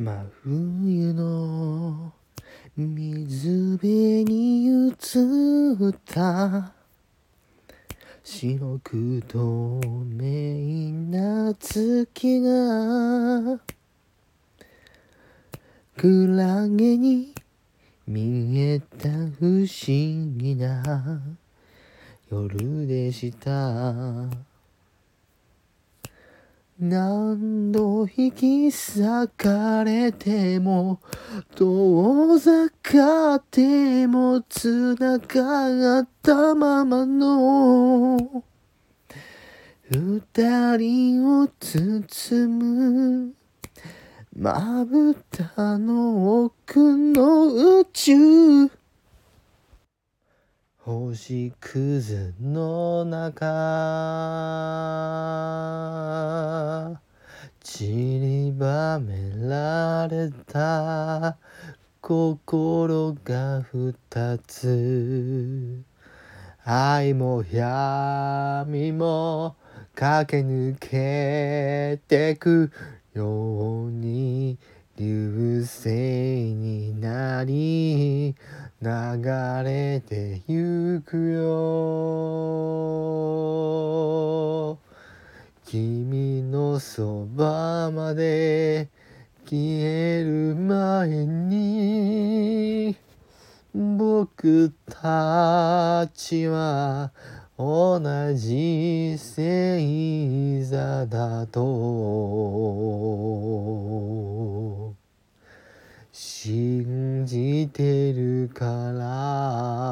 真冬の水辺に映った。白く透明な月が。クラゲに見えた不思議な夜でした。何度引き裂かれても遠ざかっても繋がったままの二人を包むまぶたの奥の宇宙。星屑の中。められた。心が二つ。愛も闇も駆け抜けてくように流星になり流れてゆくよ。君そばまで消える前に僕たちは同じ星座だと。信じてるから。